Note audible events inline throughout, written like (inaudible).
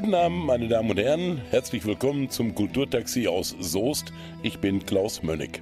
Guten Abend, meine Damen und Herren. Herzlich willkommen zum Kulturtaxi aus Soest. Ich bin Klaus Mönnig.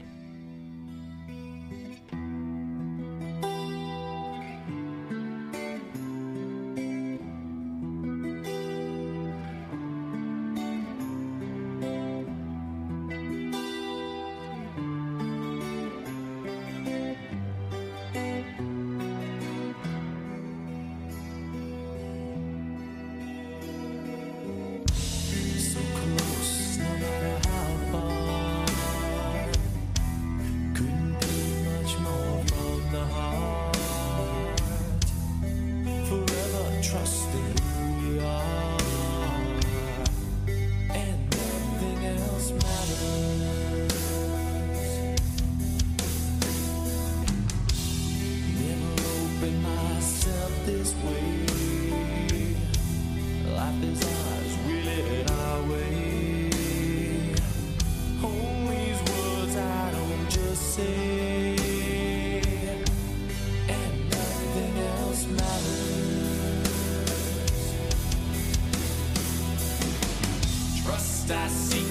I seek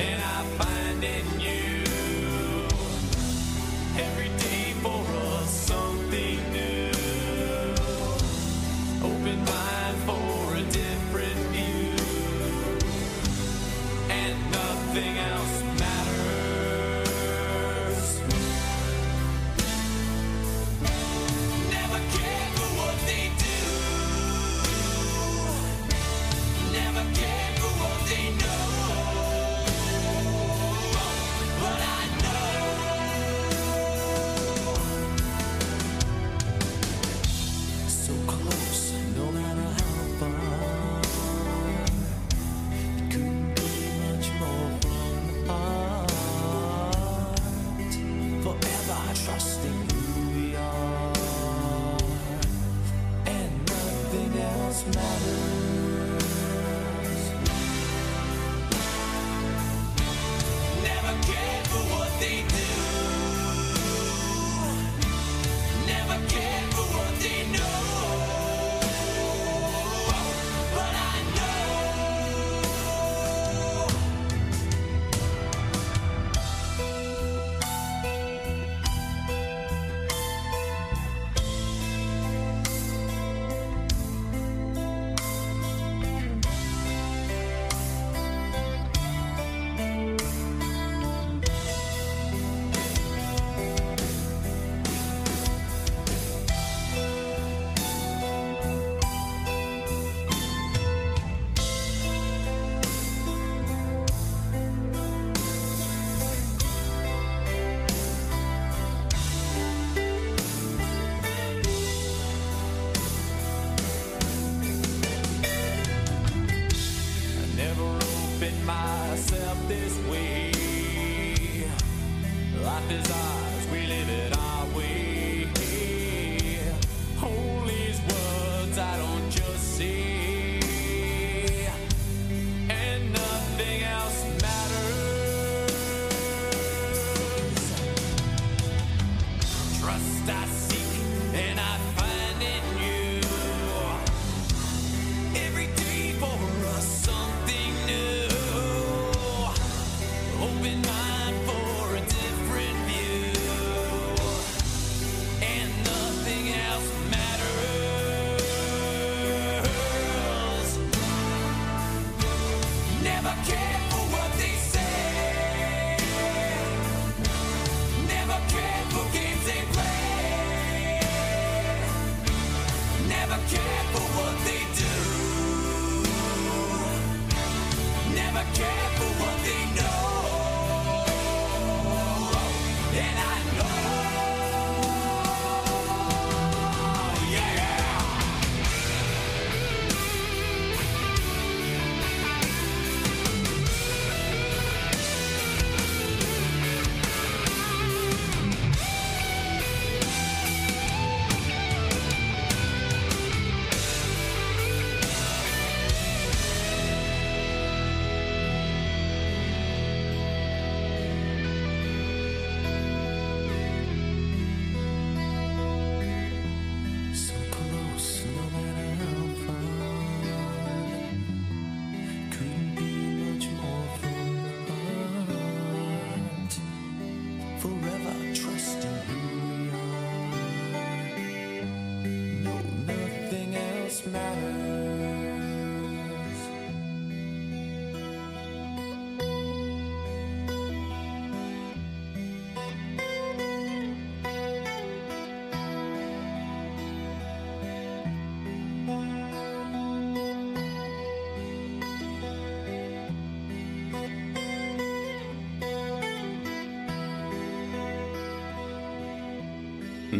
and I find in you.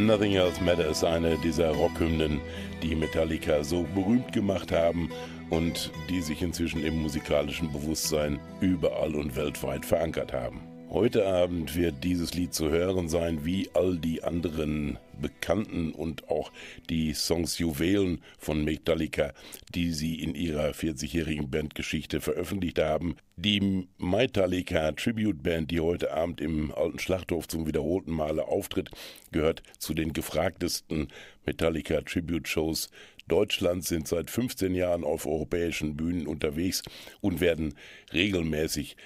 Nothing Else Matters, eine dieser Rockhymnen, die Metallica so berühmt gemacht haben und die sich inzwischen im musikalischen Bewusstsein überall und weltweit verankert haben. Heute Abend wird dieses Lied zu hören sein, wie all die anderen bekannten und auch die Songs Juwelen von Metallica, die sie in ihrer 40-jährigen Bandgeschichte veröffentlicht haben. Die Metallica Tribute Band, die heute Abend im Alten Schlachthof zum wiederholten Male auftritt, gehört zu den gefragtesten Metallica Tribute Shows Deutschlands, sind seit 15 Jahren auf europäischen Bühnen unterwegs und werden regelmäßig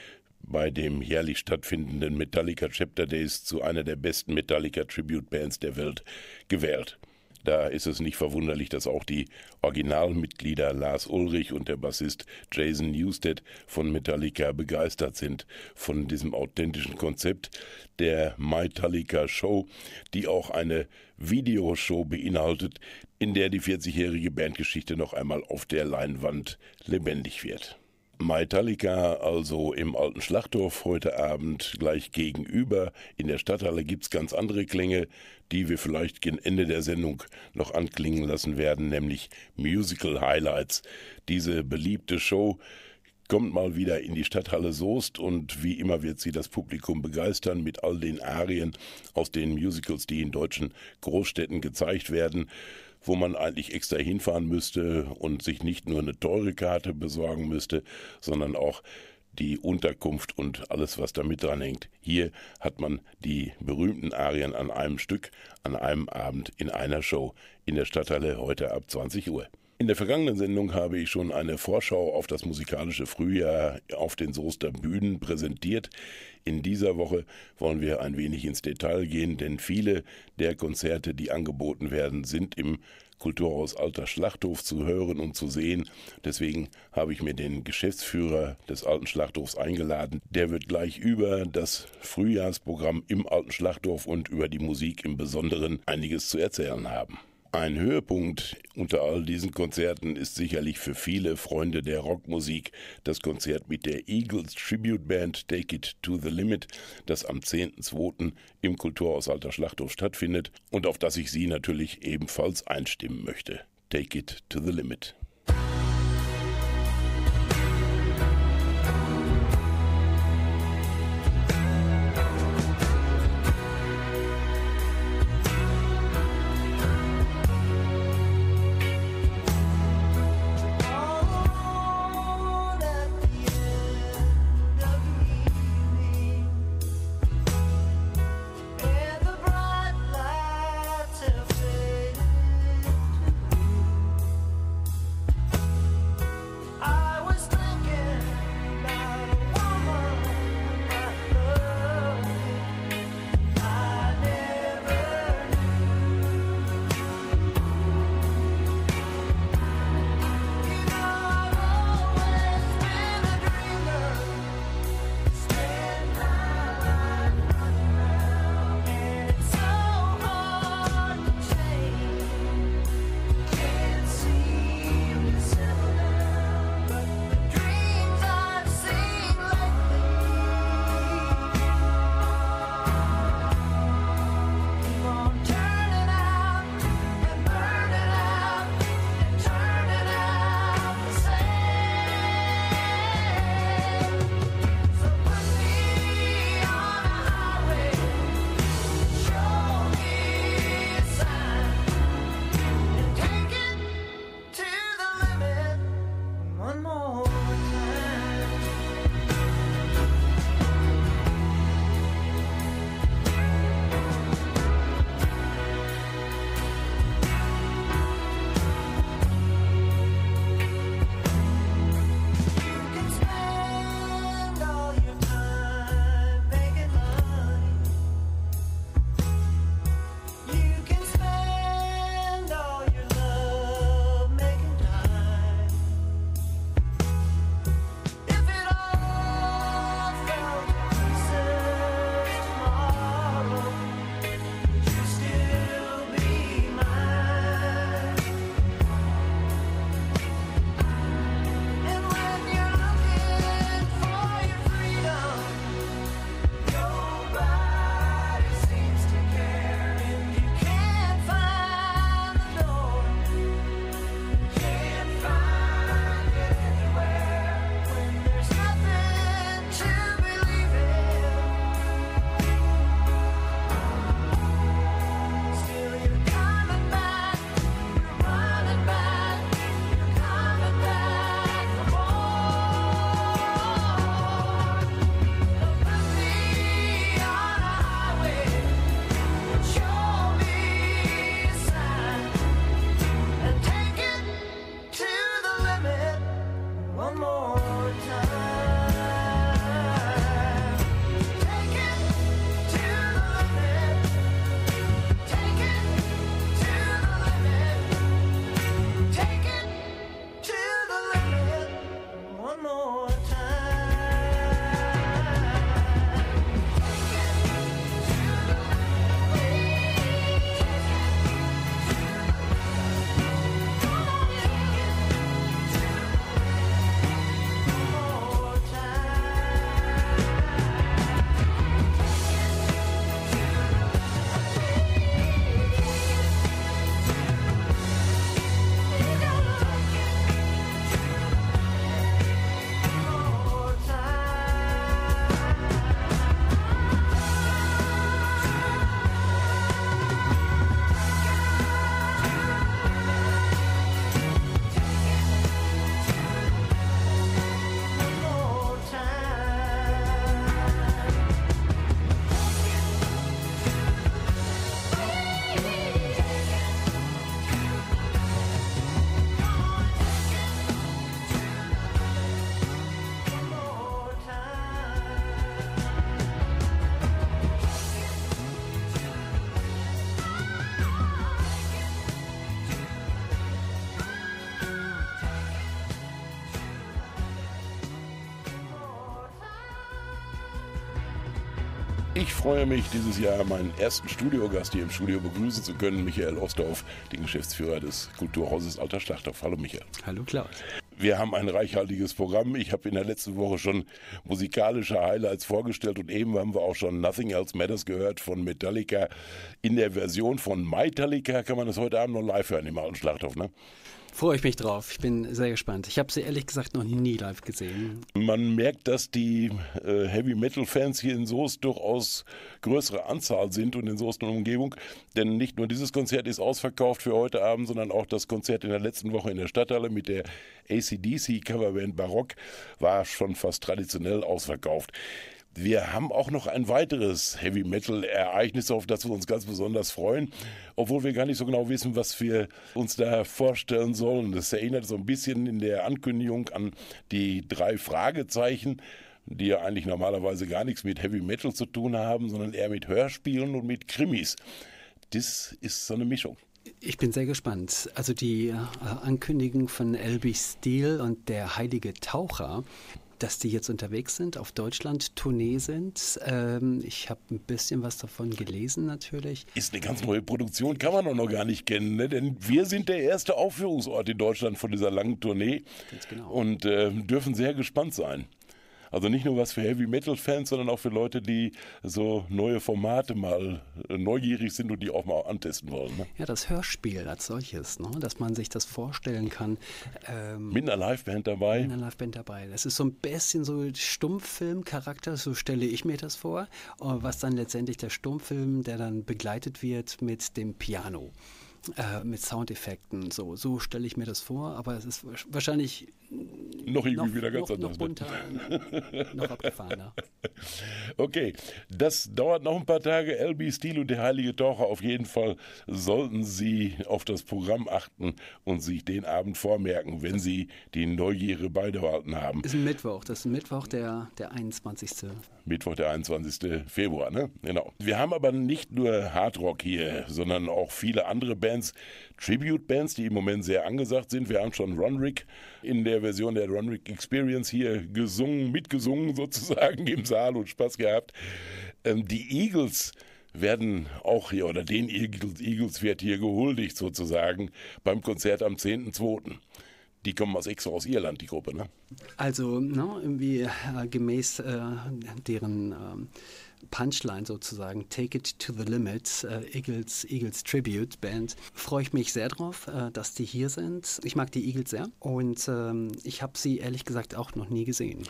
bei dem jährlich stattfindenden Metallica Chapter Days zu einer der besten Metallica Tribute Bands der Welt gewählt. Da ist es nicht verwunderlich, dass auch die Originalmitglieder Lars Ulrich und der Bassist Jason Newsted von Metallica begeistert sind von diesem authentischen Konzept der Metallica Show, die auch eine Videoshow beinhaltet, in der die 40-jährige Bandgeschichte noch einmal auf der Leinwand lebendig wird. Metallica also im alten Schlachthof heute Abend gleich gegenüber. In der Stadthalle gibt's ganz andere Klänge, die wir vielleicht gegen Ende der Sendung noch anklingen lassen werden, nämlich Musical Highlights. Diese beliebte Show kommt mal wieder in die Stadthalle Soest und wie immer wird sie das Publikum begeistern mit all den Arien aus den Musicals, die in deutschen Großstädten gezeigt werden wo man eigentlich extra hinfahren müsste und sich nicht nur eine teure Karte besorgen müsste, sondern auch die Unterkunft und alles, was damit dranhängt. Hier hat man die berühmten Arien an einem Stück, an einem Abend in einer Show in der Stadthalle heute ab 20 Uhr. In der vergangenen Sendung habe ich schon eine Vorschau auf das musikalische Frühjahr auf den Soester Bühnen präsentiert. In dieser Woche wollen wir ein wenig ins Detail gehen, denn viele der Konzerte, die angeboten werden, sind im Kulturhaus Alter Schlachthof zu hören und zu sehen. Deswegen habe ich mir den Geschäftsführer des Alten Schlachthofs eingeladen. Der wird gleich über das Frühjahrsprogramm im Alten Schlachthof und über die Musik im Besonderen einiges zu erzählen haben. Ein Höhepunkt unter all diesen Konzerten ist sicherlich für viele Freunde der Rockmusik das Konzert mit der Eagles Tribute Band Take It to the Limit, das am 10.2. im Kulturhaus Alter Schlachthof stattfindet und auf das ich Sie natürlich ebenfalls einstimmen möchte. Take It to the Limit. Freue mich, dieses Jahr meinen ersten Studiogast hier im Studio begrüßen zu können, Michael Ostdorf, den Geschäftsführer des Kulturhauses Alter Schlachthof. Hallo Michael. Hallo Klaus. Wir haben ein reichhaltiges Programm. Ich habe in der letzten Woche schon musikalische Highlights vorgestellt und eben haben wir auch schon Nothing Else Matters gehört von Metallica. In der Version von Metallica kann man das heute Abend noch live hören im Alten Schlachthof, ne? Freue ich mich drauf. Ich bin sehr gespannt. Ich habe sie ehrlich gesagt noch nie live gesehen. Man merkt, dass die äh, Heavy Metal Fans hier in Soest durchaus größere Anzahl sind und in Soest und Umgebung. Denn nicht nur dieses Konzert ist ausverkauft für heute Abend, sondern auch das Konzert in der letzten Woche in der Stadthalle mit der ACDC Coverband Barock war schon fast traditionell ausverkauft. Wir haben auch noch ein weiteres Heavy Metal Ereignis, auf das wir uns ganz besonders freuen, obwohl wir gar nicht so genau wissen, was wir uns da vorstellen sollen. Das erinnert so ein bisschen in der Ankündigung an die drei Fragezeichen, die ja eigentlich normalerweise gar nichts mit Heavy Metal zu tun haben, sondern eher mit Hörspielen und mit Krimis. Das ist so eine Mischung. Ich bin sehr gespannt. Also die äh, Ankündigung von LB Steel und der heilige Taucher, dass die jetzt unterwegs sind, auf Deutschland-Tournee sind. Ähm, ich habe ein bisschen was davon gelesen natürlich. Ist eine ganz neue Produktion, kann man auch noch gar nicht kennen, ne? denn wir sind der erste Aufführungsort in Deutschland von dieser langen Tournee Ganz genau. und äh, dürfen sehr gespannt sein. Also nicht nur was für Heavy Metal Fans, sondern auch für Leute, die so neue Formate mal äh, neugierig sind und die auch mal antesten wollen. Ne? Ja, das Hörspiel als solches, ne? dass man sich das vorstellen kann. Ähm, Mit einer Liveband dabei. in der Liveband dabei. Das ist so ein bisschen so Stummfilm-Charakter, so stelle ich mir das vor, was dann letztendlich der Stummfilm, der dann begleitet wird mit dem Piano. Äh, mit Soundeffekten, so, so stelle ich mir das vor, aber es ist wahrsch- wahrscheinlich Noch irgendwie noch, wieder ganz noch, noch anders. ne? bunter, noch abgefahrener. (laughs) Okay, das dauert noch ein paar Tage. LB Steel und der Heilige Taucher auf jeden Fall sollten Sie auf das Programm achten und sich den Abend vormerken, wenn Sie die Neugierde beibehalten haben. Ist ein Mittwoch, das ist ein Mittwoch, der, der 21. Mittwoch, der 21. Februar, ne? Genau. Wir haben aber nicht nur Hardrock hier, sondern auch viele andere Bands, Tribute-Bands, die im Moment sehr angesagt sind. Wir haben schon Ron Rick in der Version der Ron Rick Experience hier gesungen, mitgesungen sozusagen (laughs) im Saal und Spaß gehabt. Ähm, die Eagles werden auch hier, oder den Eagles, Eagles wird hier gehuldigt sozusagen beim Konzert am 10.2. Die kommen aus extra aus Irland, die Gruppe, ne? Also, ne, irgendwie äh, gemäß äh, deren ähm, Punchline sozusagen, Take It to the Limit, äh, Eagles, Eagles Tribute Band, freue ich mich sehr drauf, äh, dass die hier sind. Ich mag die Eagles sehr und ähm, ich habe sie ehrlich gesagt auch noch nie gesehen.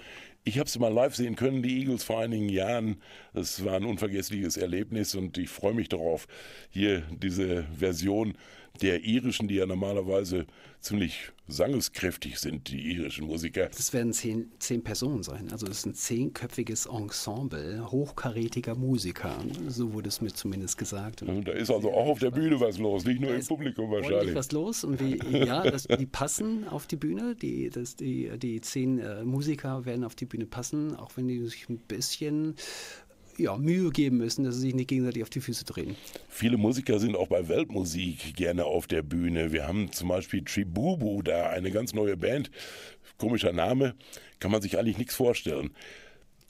Ich habe sie mal live sehen können, die Eagles vor einigen Jahren. Das war ein unvergessliches Erlebnis und ich freue mich darauf, hier diese Version der irischen, die ja normalerweise ziemlich sangeskräftig sind, die irischen Musiker. Das werden zehn, zehn Personen sein. Also es ist ein zehnköpfiges Ensemble hochkarätiger Musiker. So wurde es mir zumindest gesagt. Und Und Da ist also auch auf der Bühne was los, nicht nur Da im Publikum wahrscheinlich. was los und wie, ja, das, die passen auf die Bühne. Die, das, die, die zehn äh, Musiker werden auf die Bühne passen, auch wenn die sich ein bisschen ja, Mühe geben müssen, dass sie sich nicht gegenseitig auf die Füße drehen. Viele Musiker sind auch bei Weltmusik gerne auf der Bühne. Wir haben zum Beispiel Tribubu da, eine ganz neue Band. Komischer Name, kann man sich eigentlich nichts vorstellen.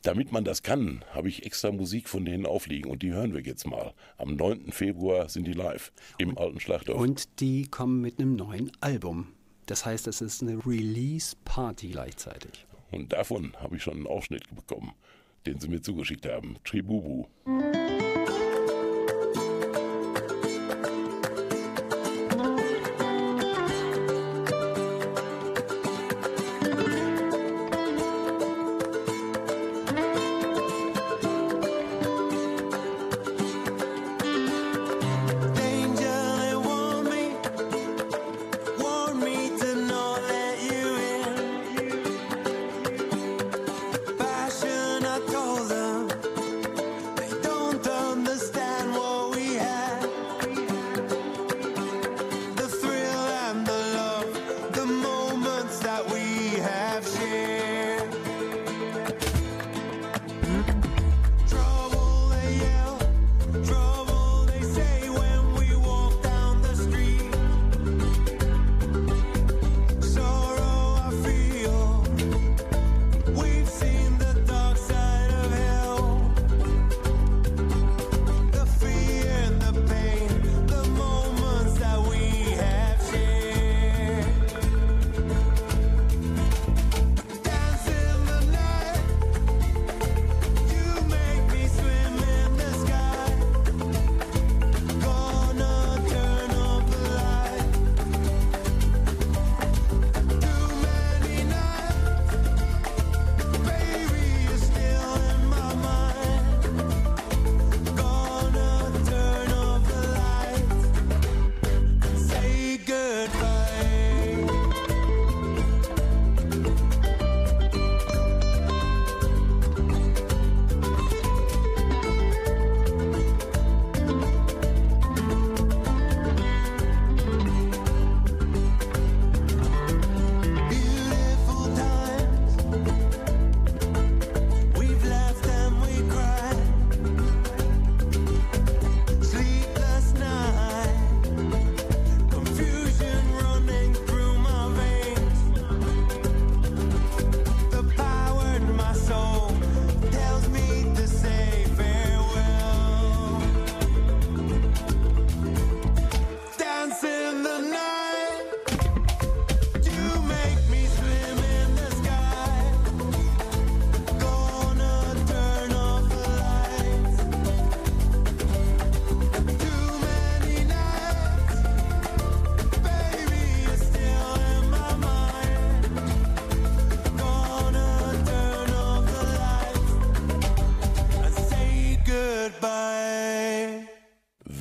Damit man das kann, habe ich extra Musik von denen aufliegen und die hören wir jetzt mal. Am 9. Februar sind die live im alten Schlachthof. Und die kommen mit einem neuen Album. Das heißt, es ist eine Release-Party gleichzeitig. Und davon habe ich schon einen Ausschnitt bekommen, den sie mir zugeschickt haben. Tribubu.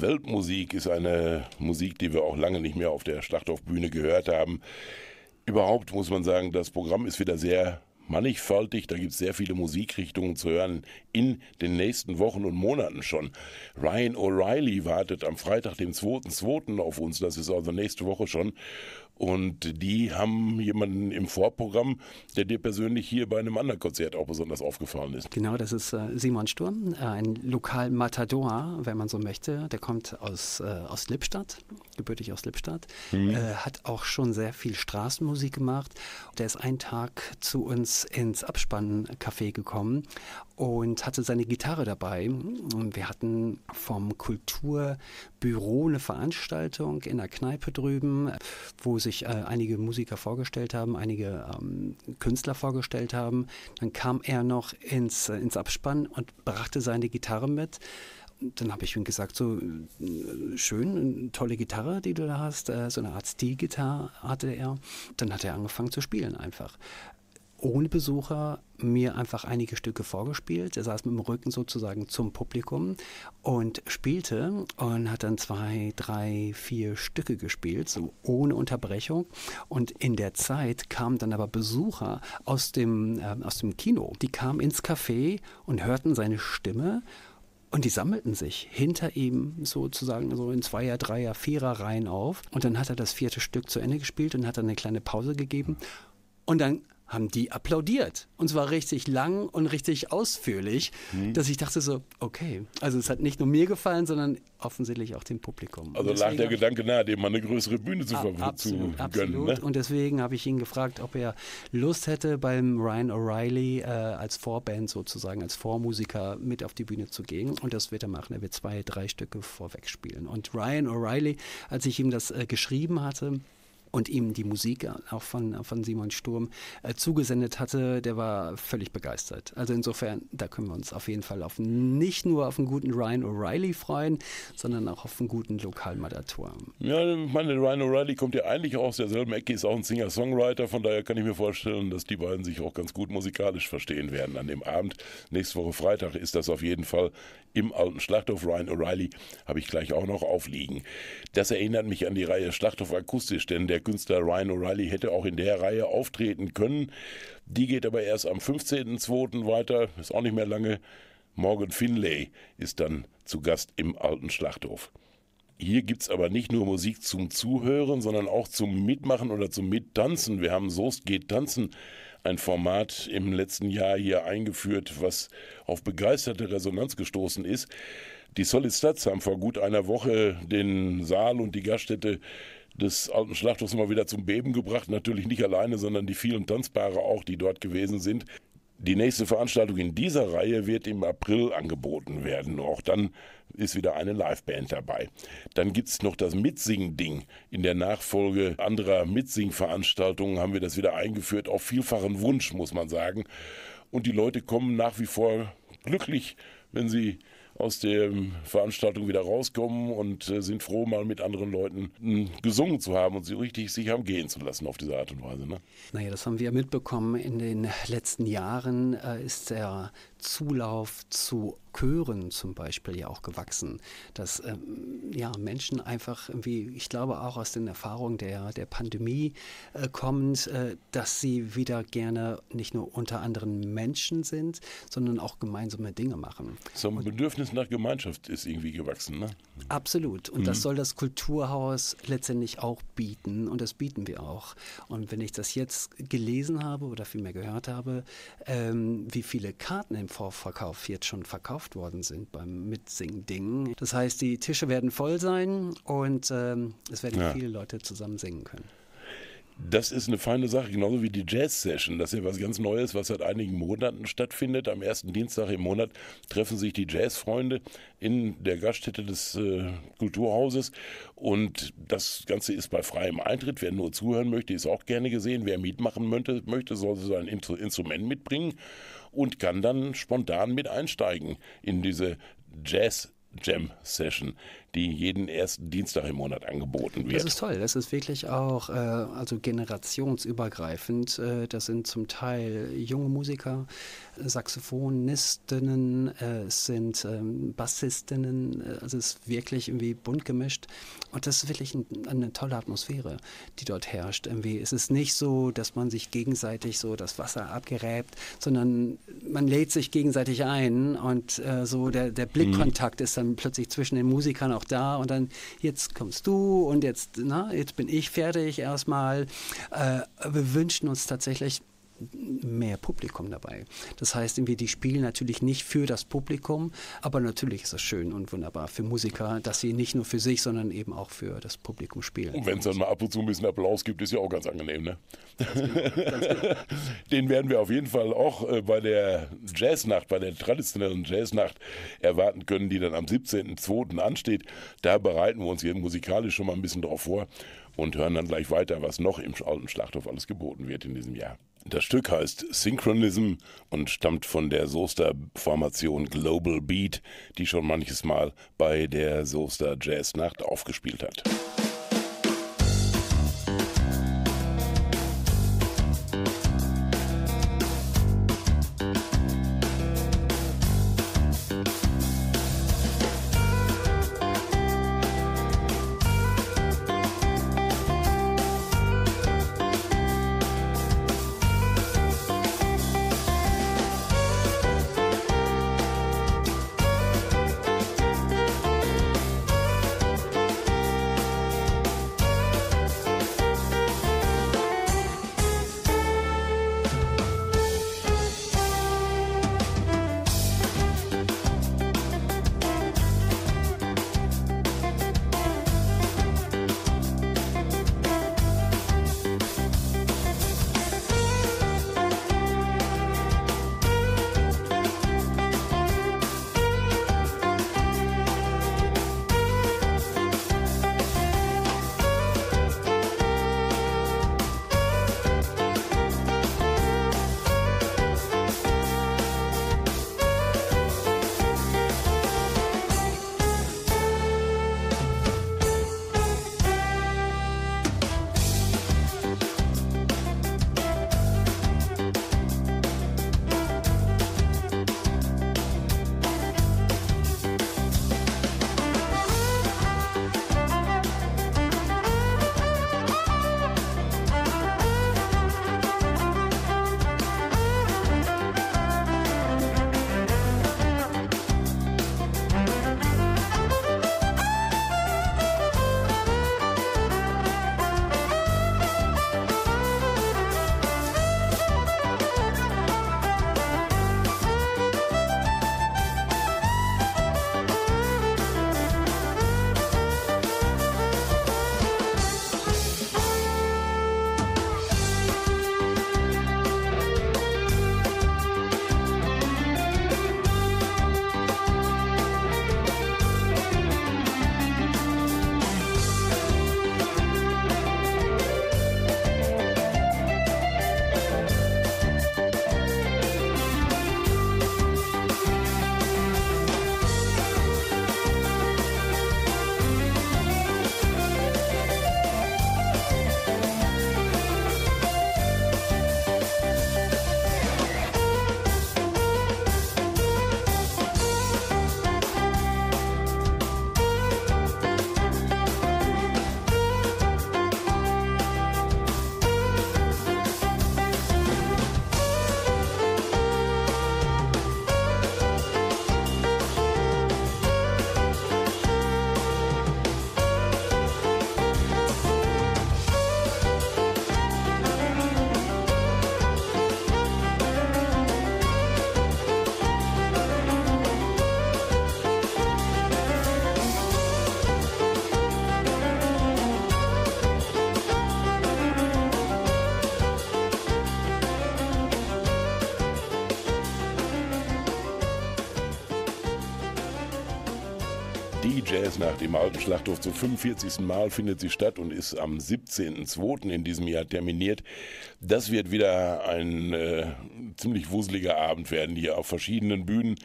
Weltmusik ist eine Musik, die wir auch lange nicht mehr auf der Schlachthofbühne gehört haben. Überhaupt muss man sagen, das Programm ist wieder sehr mannigfaltig. Da gibt es sehr viele Musikrichtungen zu hören in den nächsten Wochen und Monaten schon. Ryan O'Reilly wartet am Freitag, dem 2.2. auf uns. Das ist also nächste Woche schon. Und die haben jemanden im Vorprogramm, der dir persönlich hier bei einem anderen Konzert auch besonders aufgefallen ist. Genau, das ist äh, Simon Sturm, äh, ein Lokal-Matador, wenn man so möchte. Der kommt aus, äh, aus Lippstadt, gebürtig aus Lippstadt, äh, hat auch schon sehr viel Straßenmusik gemacht. Der ist einen Tag zu uns ins Abspanncafé gekommen und hatte seine Gitarre dabei. Und wir hatten vom Kulturbüro eine Veranstaltung in der Kneipe drüben, wo sich äh, einige Musiker vorgestellt haben, einige ähm, Künstler vorgestellt haben. Dann kam er noch ins, äh, ins Abspann und brachte seine Gitarre mit. Dann habe ich ihm gesagt, so äh, schön, eine tolle Gitarre, die du da hast, äh, so eine Art Stilgitarre hatte er. Dann hat er angefangen zu spielen einfach ohne Besucher mir einfach einige Stücke vorgespielt. Er saß mit dem Rücken sozusagen zum Publikum und spielte und hat dann zwei, drei, vier Stücke gespielt, so ohne Unterbrechung. Und in der Zeit kamen dann aber Besucher aus dem, äh, aus dem Kino. Die kamen ins Café und hörten seine Stimme und die sammelten sich hinter ihm sozusagen so in Zweier-, Dreier-, Vierer-Reihen auf. Und dann hat er das vierte Stück zu Ende gespielt und hat dann eine kleine Pause gegeben. Und dann haben die applaudiert. Und zwar richtig lang und richtig ausführlich, dass ich dachte so, okay, also es hat nicht nur mir gefallen, sondern offensichtlich auch dem Publikum. Also lag der Gedanke nahe, dem mal eine größere Bühne zu, Ab- ver- zu absolut, gönnen. absolut. Ne? Und deswegen habe ich ihn gefragt, ob er Lust hätte, beim Ryan O'Reilly äh, als Vorband sozusagen, als Vormusiker mit auf die Bühne zu gehen. Und das wird er machen. Er wird zwei, drei Stücke vorweg spielen. Und Ryan O'Reilly, als ich ihm das äh, geschrieben hatte, und ihm die Musik auch von, von Simon Sturm äh, zugesendet hatte, der war völlig begeistert. Also insofern, da können wir uns auf jeden Fall auf nicht nur auf einen guten Ryan O'Reilly freuen, sondern auch auf einen guten Lokalmadator. Ja, ich meine, Ryan O'Reilly kommt ja eigentlich auch aus derselben Ecke, ist auch ein Singer-Songwriter, von daher kann ich mir vorstellen, dass die beiden sich auch ganz gut musikalisch verstehen werden an dem Abend. Nächste Woche Freitag ist das auf jeden Fall im alten Schlachthof. Ryan O'Reilly habe ich gleich auch noch aufliegen. Das erinnert mich an die Reihe Schlachthof akustisch, denn der Künstler Ryan O'Reilly hätte auch in der Reihe auftreten können. Die geht aber erst am 15.02. weiter, ist auch nicht mehr lange. Morgan Finlay ist dann zu Gast im alten Schlachthof. Hier gibt's aber nicht nur Musik zum Zuhören, sondern auch zum Mitmachen oder zum Mittanzen. Wir haben Soest geht tanzen, ein Format im letzten Jahr hier eingeführt, was auf begeisterte Resonanz gestoßen ist. Die Solid Stats haben vor gut einer Woche den Saal und die Gaststätte des alten Schlachthofs mal wieder zum Beben gebracht. Natürlich nicht alleine, sondern die vielen Tanzpaare auch, die dort gewesen sind. Die nächste Veranstaltung in dieser Reihe wird im April angeboten werden. Auch dann ist wieder eine Liveband dabei. Dann gibt's noch das Mitsing-Ding. In der Nachfolge anderer Mitsing-Veranstaltungen haben wir das wieder eingeführt, auf vielfachen Wunsch, muss man sagen. Und die Leute kommen nach wie vor glücklich, wenn sie aus der Veranstaltung wieder rauskommen und äh, sind froh, mal mit anderen Leuten mh, gesungen zu haben und sie richtig sich haben gehen zu lassen auf diese Art und Weise. Ne? Naja, das haben wir mitbekommen. In den letzten Jahren äh, ist der Zulauf zu Chören zum Beispiel ja auch gewachsen. Dass ähm, ja, Menschen einfach irgendwie, ich glaube auch aus den Erfahrungen der, der Pandemie äh, kommend, äh, dass sie wieder gerne nicht nur unter anderen Menschen sind, sondern auch gemeinsame Dinge machen. So ein Bedürfnis nach Gemeinschaft ist irgendwie gewachsen. Ne? Absolut. Und das soll das Kulturhaus letztendlich auch bieten. Und das bieten wir auch. Und wenn ich das jetzt gelesen habe oder vielmehr gehört habe, ähm, wie viele Karten im Vorverkauf jetzt schon verkauft worden sind beim Mitsingen-Ding. Das heißt, die Tische werden voll sein und ähm, es werden Ja. viele Leute zusammen singen können. Das ist eine feine Sache, genauso wie die Jazz-Session. Das ist ja was ganz Neues, was seit einigen Monaten stattfindet. Am ersten Dienstag im Monat treffen sich die Jazzfreunde in der Gaststätte des äh, Kulturhauses. Und das Ganze ist bei freiem Eintritt. Wer nur zuhören möchte, ist auch gerne gesehen. Wer mitmachen möchte, möchte soll sein Instru- Instrument mitbringen und kann dann spontan mit einsteigen in diese Jazz Jam Session, die jeden ersten Dienstag im Monat angeboten wird. Das ist toll. Das ist wirklich auch äh, also generationsübergreifend. Äh, das sind zum Teil junge Musiker, Saxophonistinnen, äh, es sind ähm, Bassistinnen. äh, Also es ist wirklich irgendwie bunt gemischt. Und das ist wirklich ein, eine tolle Atmosphäre, die dort herrscht. Irgendwie es ist nicht so, dass man sich gegenseitig so das Wasser abgeräbt, sondern man lädt sich gegenseitig ein und äh, so der, der Blickkontakt ist dann plötzlich zwischen den Musikern auch da und dann jetzt kommst du und jetzt, na, jetzt bin ich fertig erstmal. Äh, wir wünschen uns tatsächlich mehr Publikum dabei. Das heißt, irgendwie, die spielen natürlich nicht für das Publikum, aber natürlich ist es schön und wunderbar für Musiker, dass sie nicht nur für sich, sondern eben auch für das Publikum spielen. Und wenn es dann mal ab und zu ein bisschen Applaus gibt, ist ja auch ganz angenehm, ne? (laughs) Den werden wir auf jeden Fall auch äh, bei der Jazznacht, bei der traditionellen Jazznacht erwarten können, die dann am 17.02. ansteht. Da bereiten wir uns hier musikalisch schon mal ein bisschen drauf vor und hören dann gleich weiter, was noch im alten Schlachthof alles geboten wird in diesem Jahr. Das Stück heißt Synchronism und stammt von der Soester-Formation Global Beat, die schon manches Mal bei der Soester Jazznacht aufgespielt hat. Jazznacht im Alten Schlachthof zum 45. Mal findet sie statt und ist am 17.02. in diesem Jahr terminiert. Das wird wieder ein äh, ziemlich wuseliger Abend werden hier auf verschiedenen Bühnen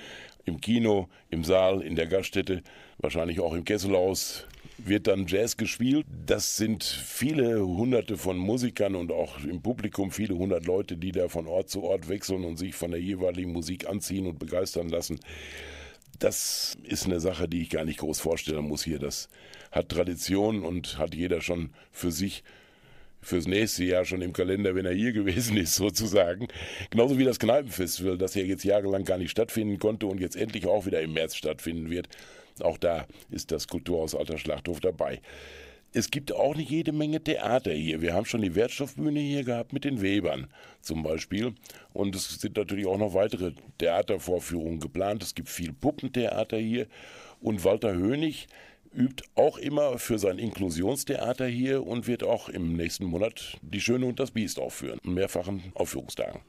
Im Kino, im Saal, in der Gaststätte, wahrscheinlich auch im Kesselhaus wird dann Jazz gespielt. Das sind viele hunderte von Musikern und auch im Publikum viele hundert Leute, die da von Ort zu Ort wechseln und sich von der jeweiligen Musik anziehen und begeistern lassen. Das ist eine Sache, die ich gar nicht groß vorstellen muss hier. Das hat Tradition und hat jeder schon für sich fürs nächste Jahr schon im Kalender, wenn er hier (laughs) gewesen ist, sozusagen. Genauso wie das Kneipenfestival, das ja jetzt jahrelang gar nicht stattfinden konnte und jetzt endlich auch wieder im März stattfinden wird. Auch da ist das Kulturhaus Alter Schlachthof dabei. Es gibt auch eine jede Menge Theater hier. Wir haben schon die Wertstoffbühne hier gehabt mit den Webern zum Beispiel. Und es sind natürlich auch noch weitere Theatervorführungen geplant. Es gibt viel Puppentheater hier. Und Walter Hönig übt auch immer für sein Inklusionstheater hier und wird auch im nächsten Monat Die Schöne und das Biest aufführen. Mehrfachen Aufführungstagen.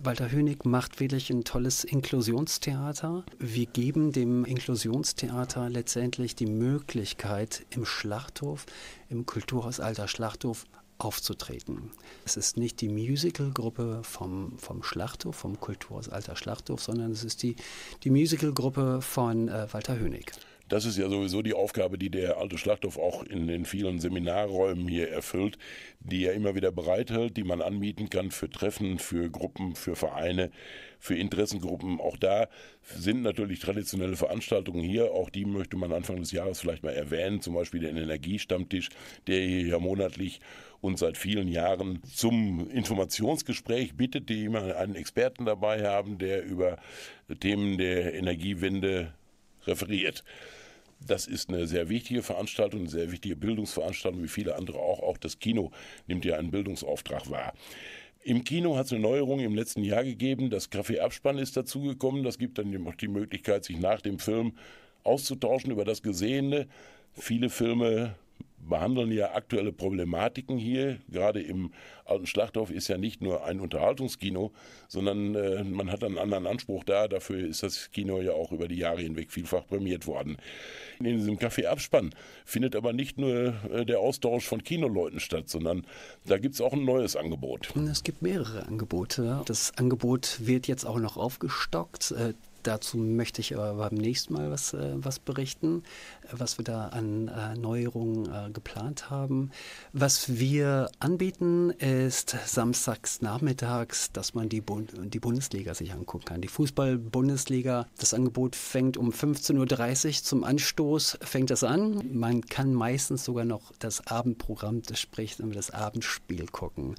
Walter Hönig macht wirklich ein tolles Inklusionstheater. Wir geben dem Inklusionstheater letztendlich die Möglichkeit, im Schlachthof, im Kulturhaus Alter Schlachthof aufzutreten. Es ist nicht die Musicalgruppe vom, vom Schlachthof, vom Kulturhaus Alter Schlachthof, sondern es ist die, die Musicalgruppe von äh, Walter Hönig. Das ist ja sowieso die Aufgabe, die der alte Schlachthof auch in den vielen Seminarräumen hier erfüllt, die er immer wieder bereithält, die man anmieten kann für Treffen, für Gruppen, für Vereine, für Interessengruppen. Auch da sind natürlich traditionelle Veranstaltungen hier. Auch die möchte man Anfang des Jahres vielleicht mal erwähnen. Zum Beispiel den Energiestammtisch, der hier ja monatlich und seit vielen Jahren zum Informationsgespräch bittet, die immer einen Experten dabei haben, der über Themen der Energiewende referiert. Das ist eine sehr wichtige Veranstaltung, eine sehr wichtige Bildungsveranstaltung, wie viele andere auch. Auch das Kino nimmt ja einen Bildungsauftrag wahr. Im Kino hat es eine Neuerung im letzten Jahr gegeben. Das Café Abspann ist dazugekommen. Das gibt dann auch die Möglichkeit, sich nach dem Film auszutauschen über das Gesehene. Viele Filme behandeln ja aktuelle Problematiken hier. Gerade im Alten Schlachthof ist ja nicht nur ein Unterhaltungskino, sondern äh, man hat einen anderen Anspruch da. Dafür ist das Kino ja auch über die Jahre hinweg vielfach prämiert worden. In diesem Café Abspann findet aber nicht nur äh, der Austausch von Kinoleuten statt, sondern da gibt es auch ein neues Angebot. Es gibt mehrere Angebote. Das Angebot wird jetzt auch noch aufgestockt. Dazu möchte ich aber beim nächsten Mal was, äh, was berichten, äh, was wir da an äh, Neuerungen äh, geplant haben. Was wir anbieten, ist samstags nachmittags, dass man die, Bund die Bundesliga sich angucken kann. Die Fußball-Bundesliga, das Angebot fängt um 15.30 Uhr zum Anstoß, fängt das an. Man kann meistens sogar noch das Abendprogramm, das spricht, das Abendspiel gucken.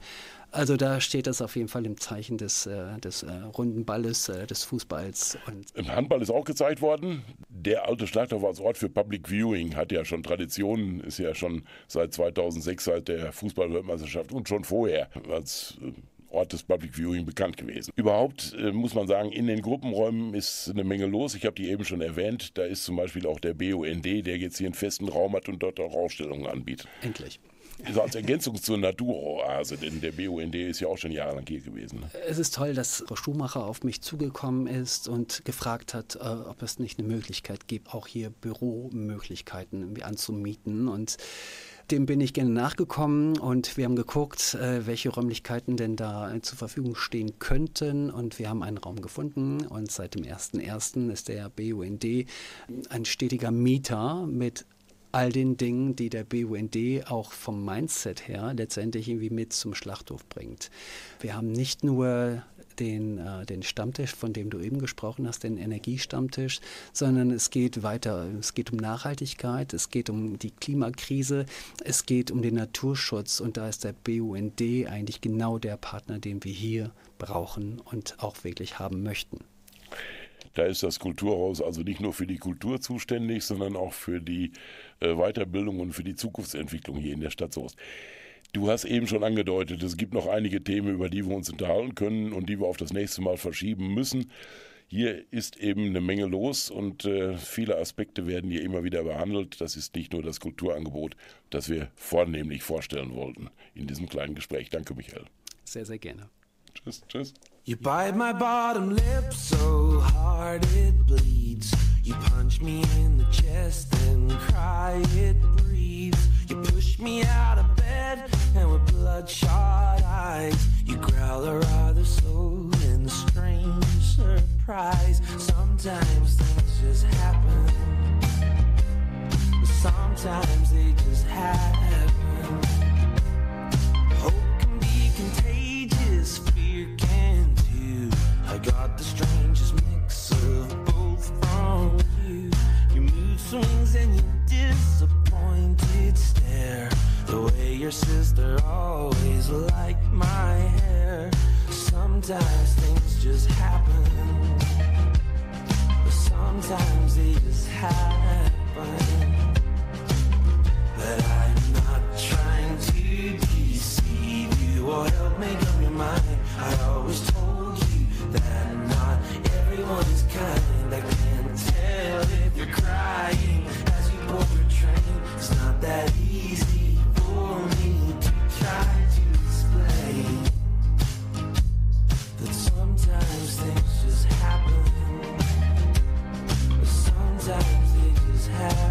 Also da steht das auf jeden Fall im Zeichen des, äh, des äh, runden Balles, äh, des Fußballs. Im Handball ist auch gezeigt worden. Der alte Schlachthof als Ort für Public Viewing hat ja schon Traditionen, ist ja schon seit 2006, seit der Fußball-Weltmeisterschaft und schon vorher als Ort des Public Viewing bekannt gewesen. Überhaupt äh, muss man sagen, in den Gruppenräumen ist eine Menge los. Ich habe die eben schon erwähnt. Da ist zum Beispiel auch der BUND, der jetzt hier einen festen Raum hat und dort auch Ausstellungen anbietet. endlich. Also als Ergänzung zur Naturoase, denn der BUND ist ja auch schon jahrelang hier gewesen. ne? Es ist toll, dass Frau Schumacher auf mich zugekommen ist und gefragt hat, äh, ob es nicht eine Möglichkeit gibt, auch hier Büromöglichkeiten irgendwie anzumieten. Und dem bin ich gerne nachgekommen und wir haben geguckt, äh, welche Räumlichkeiten denn da zur Verfügung stehen könnten. Und wir haben einen Raum gefunden und seit dem 1.1. ist der BUND ein stetiger Mieter mit all den Dingen, die der BUND auch vom Mindset her letztendlich irgendwie mit zum Schlachthof bringt. Wir haben nicht nur den, äh, den Stammtisch, von dem du eben gesprochen hast, den Energiestammtisch, sondern es geht weiter. Es geht um Nachhaltigkeit, es geht um die Klimakrise, es geht um den Naturschutz und da ist der BUND eigentlich genau der Partner, den wir hier brauchen und auch wirklich haben möchten. Da ist das Kulturhaus also nicht nur für die Kultur zuständig, sondern auch für die äh, Weiterbildung und für die Zukunftsentwicklung hier in der Stadt Soest. Du hast eben schon angedeutet, es gibt noch einige Themen, über die wir uns unterhalten können und die wir auf das nächste Mal verschieben müssen. Hier ist eben eine Menge los und äh, viele Aspekte werden hier immer wieder behandelt. Das ist nicht nur das Kulturangebot, das wir vornehmlich vorstellen wollten in diesem kleinen Gespräch. Danke, Michael. Sehr, sehr gerne. Tschüss, tschüss. You bite my bottom lip so hard it bleeds. You punch me in the chest and cry it breathes. You push me out of bed and with bloodshot eyes, you growl a rather slow and strange surprise. Sometimes things just happen. Sometimes they just happen. I got the strangest mix of both from you. Your mood swings and your disappointed stare. The way your sister always liked my hair. Sometimes things just happen. But sometimes they just happen. But I'm not trying to deceive you or help make up your mind. I always told you that not everyone is kind. I can't tell if you're crying as you board your train. It's not that easy for me to try to explain that sometimes things just happen. But sometimes they just happen.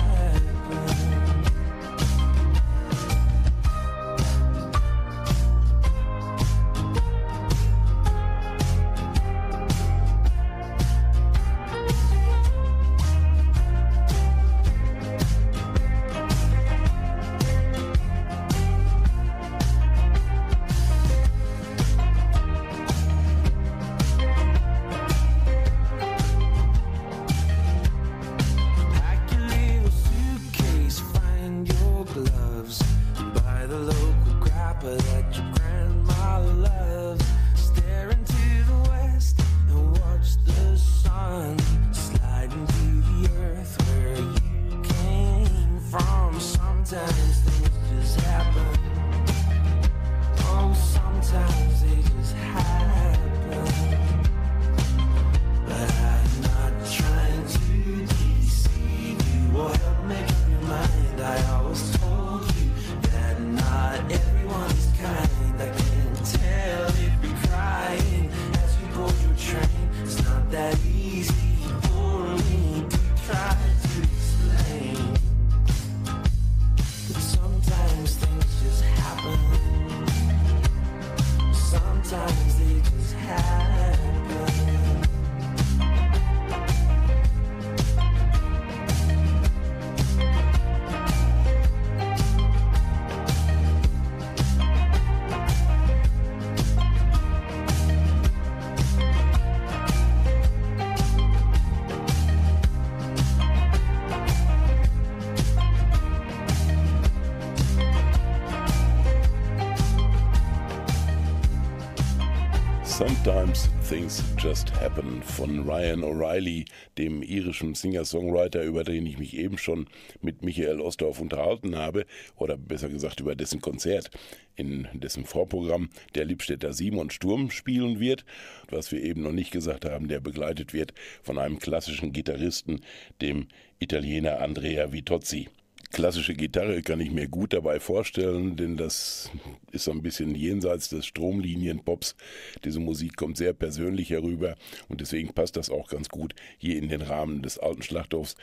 Happen von Ryan O'Reilly, dem irischen Singer-Songwriter, über den ich mich eben schon mit Michael Osdorf unterhalten habe, oder besser gesagt über dessen Konzert, in dessen Vorprogramm der Liebstädter Simon Sturm spielen wird, was wir eben noch nicht gesagt haben, der begleitet wird von einem klassischen Gitarristen, dem Italiener Andrea Vitozzi. Klassische Gitarre kann ich mir gut dabei vorstellen, denn das ist so ein bisschen jenseits des Stromlinienpops. Diese Musik kommt sehr persönlich herüber und deswegen passt das auch ganz gut hier in den Rahmen des alten Schlachthofs.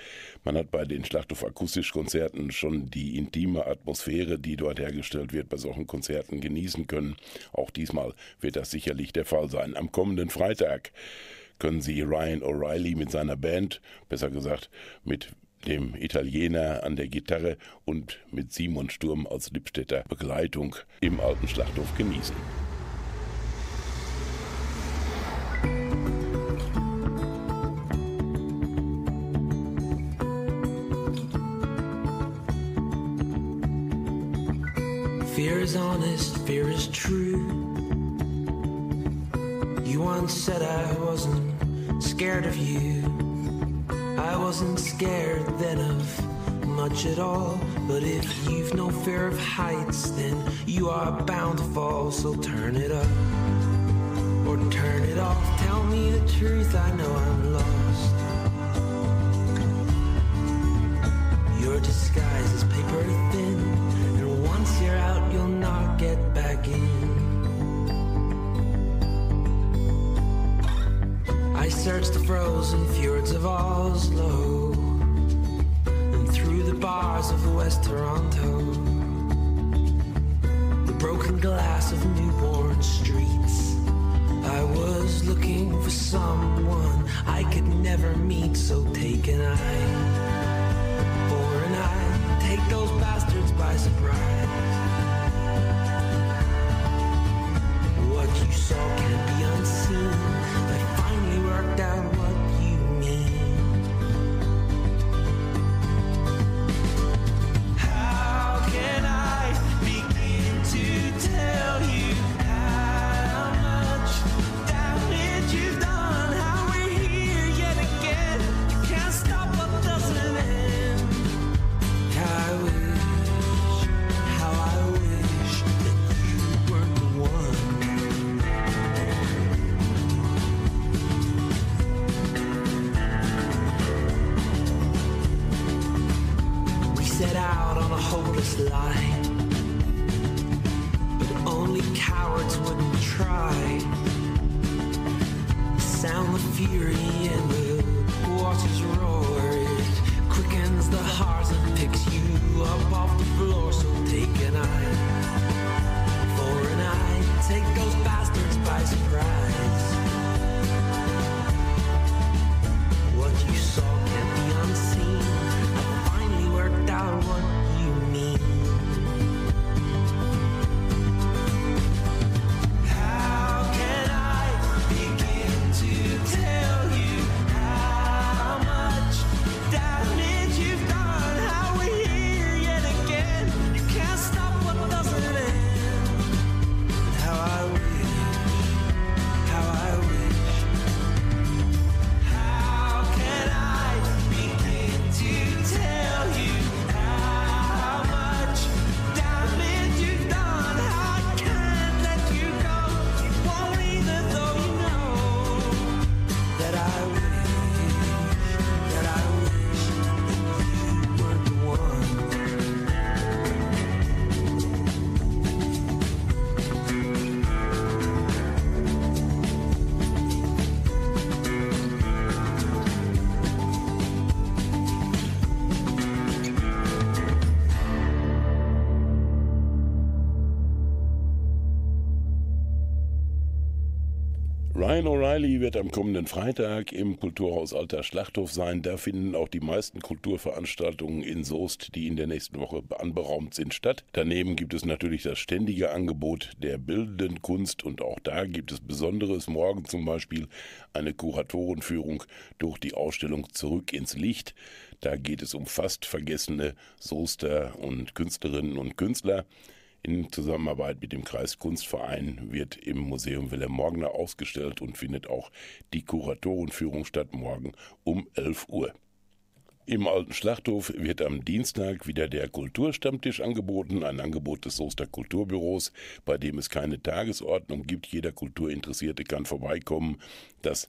Man hat bei den Schlachthof Akustischkonzerten schon die intime Atmosphäre, die dort hergestellt wird, bei solchen Konzerten genießen können. Auch diesmal wird das sicherlich der Fall sein. Am kommenden Freitag können Sie Ryan O'Reilly mit seiner Band, besser gesagt mit dem Italiener an der Gitarre und mit Simon Sturm als Lippstädter Begleitung im alten Schlachthof genießen. Fear is honest, fear is true. You once said I wasn't scared of you. I wasn't scared then of much at all. But if you've no fear of heights, then you are bound to fall. So turn it up or turn it off. Tell me the truth, I know I'm lost. Your disguise is paper thin, and once you're out, you'll not get back in. Searched the frozen fjords of Oslo and through the bars of West Toronto. The broken glass of newborn streets I was looking for someone I could never meet, so take an eye for an eye. Take those bastards by surprise. Worked out. Ryan O'Reilly wird am kommenden Freitag im Kulturhaus Alter Schlachthof sein. Da finden auch die meisten Kulturveranstaltungen in Soest, die in der nächsten Woche anberaumt sind, statt. Daneben gibt es natürlich das ständige Angebot der bildenden Kunst und auch da gibt es Besonderes. Morgen zum Beispiel eine Kuratorenführung durch die Ausstellung Zurück ins Licht. Da geht es um fast vergessene Soester und Künstlerinnen und Künstler. In Zusammenarbeit mit dem Kreiskunstverein wird im Museum Wilhelm Morgner ausgestellt und findet auch die Kuratorenführung statt morgen um 11 Uhr. Im alten Schlachthof wird am Dienstag wieder der Kulturstammtisch angeboten, ein Angebot des Soester Kulturbüros, bei dem es keine Tagesordnung gibt. Jeder Kulturinteressierte kann vorbeikommen. Das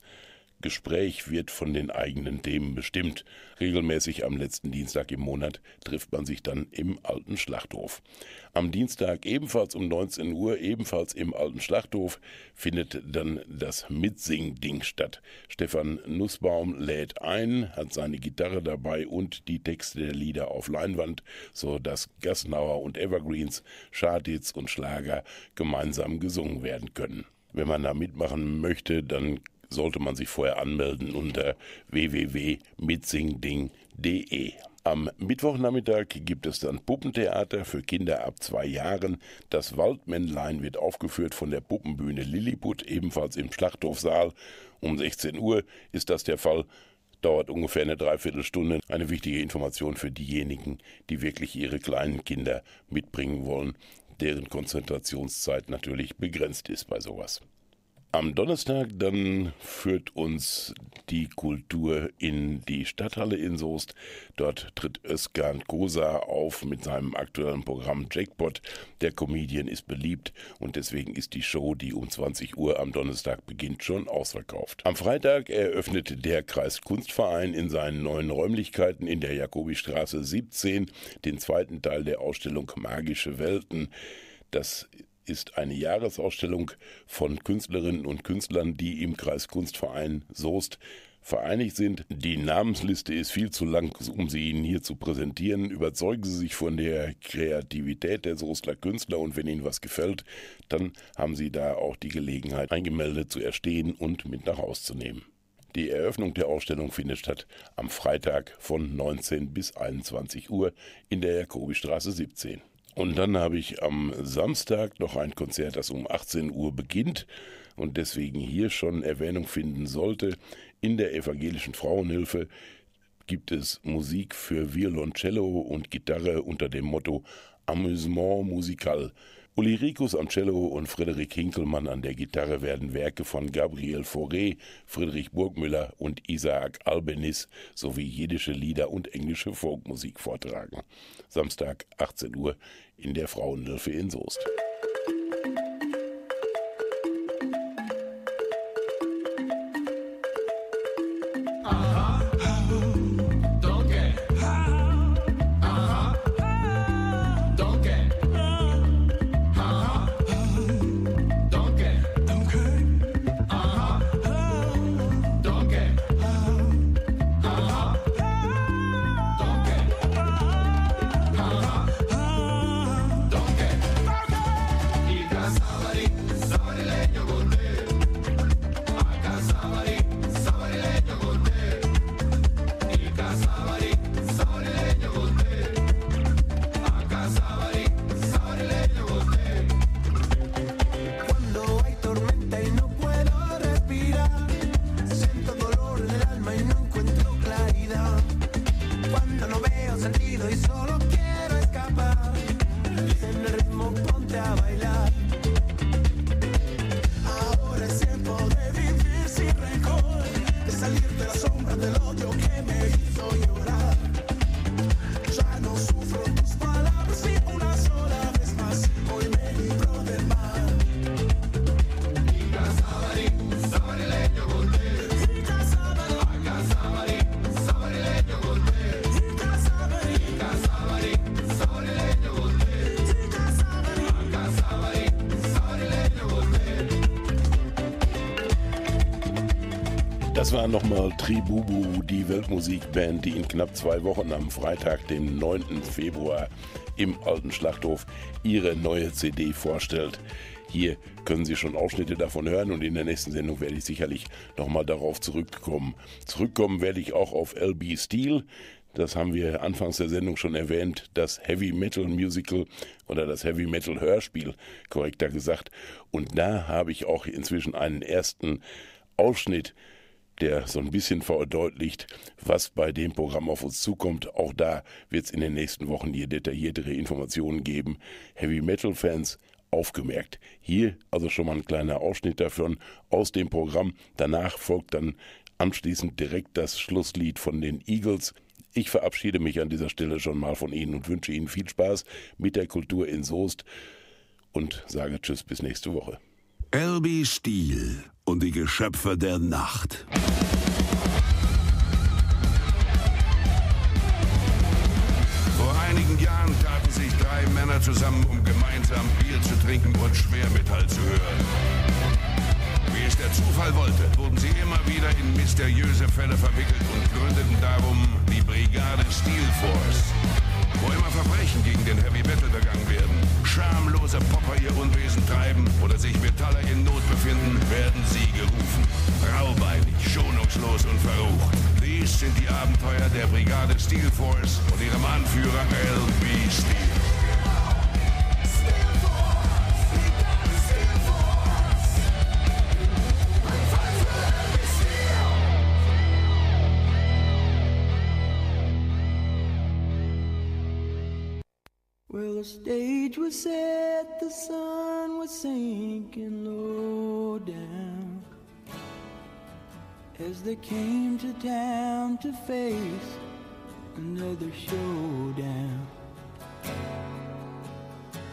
Gespräch wird von den eigenen Themen bestimmt. Regelmäßig am letzten Dienstag im Monat trifft man sich dann im alten Schlachthof. Am Dienstag ebenfalls um 19 Uhr, ebenfalls im alten Schlachthof, findet dann das Mitsing-Ding statt. Stefan Nussbaum lädt ein, hat seine Gitarre dabei und die Texte der Lieder auf Leinwand, so dass und Evergreens, Schaditz und Schlager gemeinsam gesungen werden können. Wenn man da mitmachen möchte, dann sollte man sich vorher anmelden unter www.mitsingding.de. Am Mittwochnachmittag gibt es dann Puppentheater für Kinder ab zwei Jahren. Das Waldmännlein wird aufgeführt von der Puppenbühne Lilliput, ebenfalls im Schlachthofsaal. Um 16 Uhr ist das der Fall. Dauert ungefähr eine Dreiviertelstunde. Eine wichtige Information für diejenigen, die wirklich ihre kleinen Kinder mitbringen wollen, deren Konzentrationszeit natürlich begrenzt ist bei sowas. Am Donnerstag dann führt uns die Kultur in die Stadthalle in Soest. Dort tritt Özkan Kosa auf mit seinem aktuellen Programm Jackpot. Der Comedian ist beliebt und deswegen ist die Show, die um 20 Uhr am Donnerstag beginnt, schon ausverkauft. Am Freitag eröffnet der Kreiskunstverein in seinen neuen Räumlichkeiten in der Jakobistraße 17 den zweiten Teil der Ausstellung Magische Welten. Das ist eine Jahresausstellung von Künstlerinnen und Künstlern, die im Kreiskunstverein Soest vereinigt sind. Die Namensliste ist viel zu lang, um sie Ihnen hier zu präsentieren. Überzeugen Sie sich von der Kreativität der Soestler Künstler und wenn Ihnen was gefällt, dann haben Sie da auch die Gelegenheit, eingemeldet zu erstehen und mit nach Hause zu nehmen. Die Eröffnung der Ausstellung findet statt am Freitag von 19 bis 21 Uhr in der Jakobistraße 17. Und dann habe ich am Samstag noch ein Konzert, das um 18 Uhr beginnt und deswegen hier schon Erwähnung finden sollte. In der evangelischen Frauenhilfe gibt es Musik für Violoncello und Gitarre unter dem Motto Amusement musical. Uli Rikus am Cello und Frederik Hinkelmann an der Gitarre werden Werke von Gabriel Fauré, Friedrich Burgmüller und Isaac Albenis sowie jiddische Lieder und englische Folkmusik vortragen. Samstag 18 Uhr in der Frauenhilfe in Soest. Das war nochmal Tribubu, die Weltmusikband, die in knapp zwei Wochen am Freitag, den 9. Februar im Alten Schlachthof ihre neue CD vorstellt. Hier können Sie schon Ausschnitte davon hören und in der nächsten Sendung werde ich sicherlich nochmal darauf zurückkommen. Zurückkommen werde ich auch auf LB Steel. Das haben wir anfangs der Sendung schon erwähnt, das Heavy Metal Musical oder das Heavy Metal Hörspiel, korrekter gesagt. Und da habe ich auch inzwischen einen ersten Ausschnitt der so ein bisschen verdeutlicht, was bei dem Programm auf uns zukommt. Auch da wird es in den nächsten Wochen hier detailliertere Informationen geben. Heavy Metal Fans aufgemerkt. Hier also schon mal ein kleiner Ausschnitt davon aus dem Programm. Danach folgt dann anschließend direkt das Schlusslied von den Eagles. Ich verabschiede mich an dieser Stelle schon mal von Ihnen und wünsche Ihnen viel Spaß mit der Kultur in Soest und sage Tschüss bis nächste Woche. LB Stiel und die Geschöpfe der Nacht. Vor einigen Jahren taten sich drei Männer zusammen, um gemeinsam Bier zu trinken und Schwermetall zu hören. Wie es der Zufall wollte, wurden sie immer wieder in mysteriöse Fälle verwickelt und gründeten darum die Brigade Steel Force, wo immer Verbrechen gegen den Heavy Metal begangen werden. Schamlose Popper ihr Unwesen treiben oder sich Metaller in Not befinden, werden sie gerufen. Raubeinig, schonungslos und verrucht. Dies sind die Abenteuer der Brigade Steel Force und ihrem Anführer L.B. Steel. Stage was set, the sun was sinking low down as they came to town to face another showdown.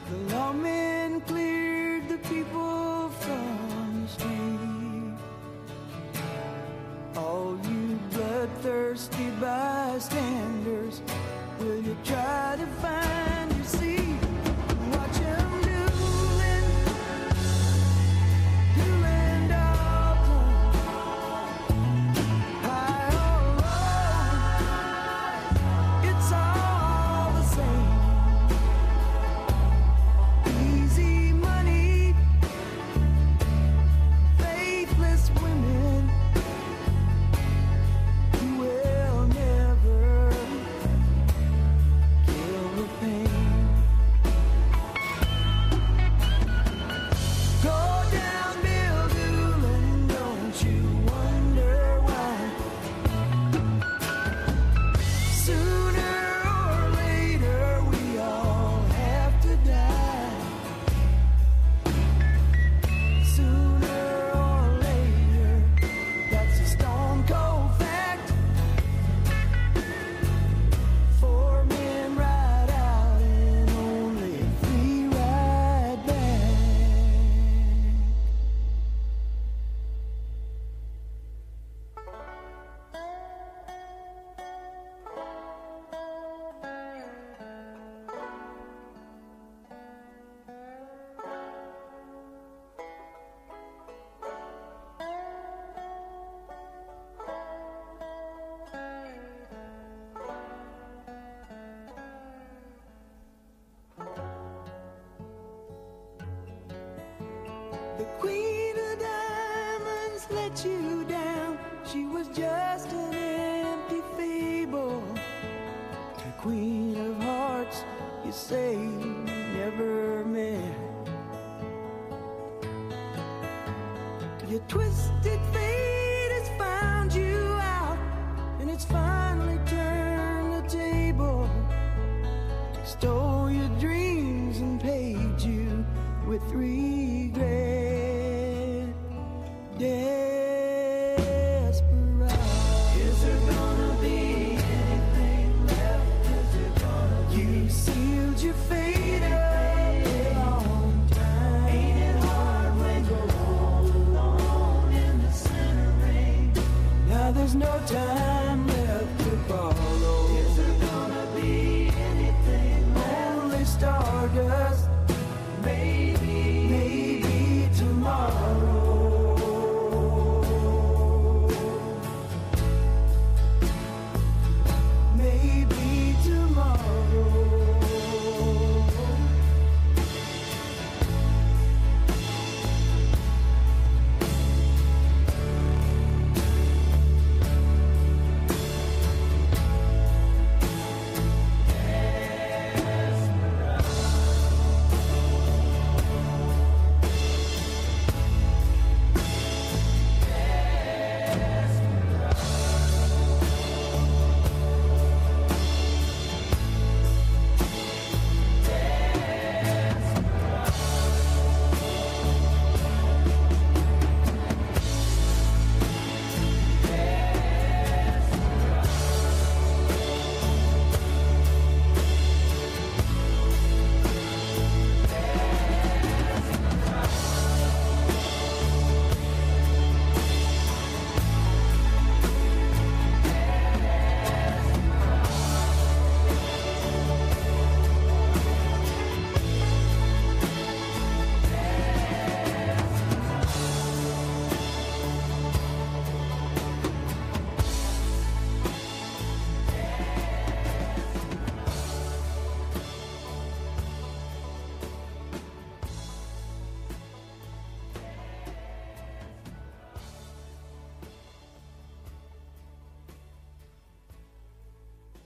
The lawmen cleared the people from the street. All you bloodthirsty bystanders, will you try to find